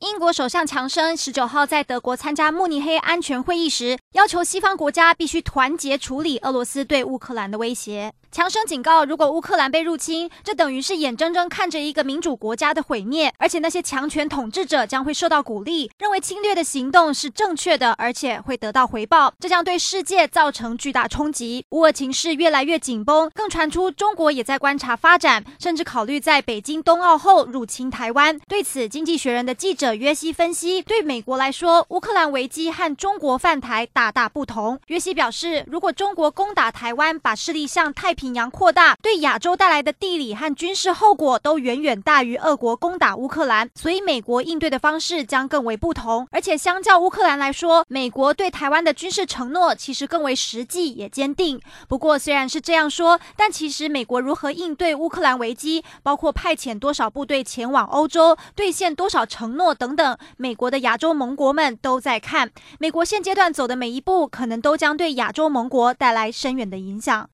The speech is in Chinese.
英国首相强生十九号在德国参加慕尼黑安全会议时，要求西方国家必须团结处理俄罗斯对乌克兰的威胁。强生警告，如果乌克兰被入侵，这等于是眼睁睁看着一个民主国家的毁灭，而且那些强权统治者将会受到鼓励，认为侵略的行动是正确的，而且会得到回报，这将对世界造成巨大冲击。乌俄情势越来越紧绷，更传出中国也在观察发展，甚至考虑在北京冬奥后入侵台湾。对此，《经济学人》的记者约西分析，对美国来说，乌克兰危机和中国犯台大大不同。约西表示，如果中国攻打台湾，把势力向太平洋扩大，对亚洲带来的地理和军事后果都远远大于俄国攻打乌克兰，所以美国应对的方式将更为不同。而且，相较乌克兰来说，美国对台湾的军事承诺其实更为实际也坚定。不过，虽然是这样说，但其实美国如何应对乌克兰危机，包括派遣多少部队前往欧洲，兑现多少承诺等等，美国的亚洲盟国们都在看。美国现阶段走的每一步，可能都将对亚洲盟国带来深远的影响。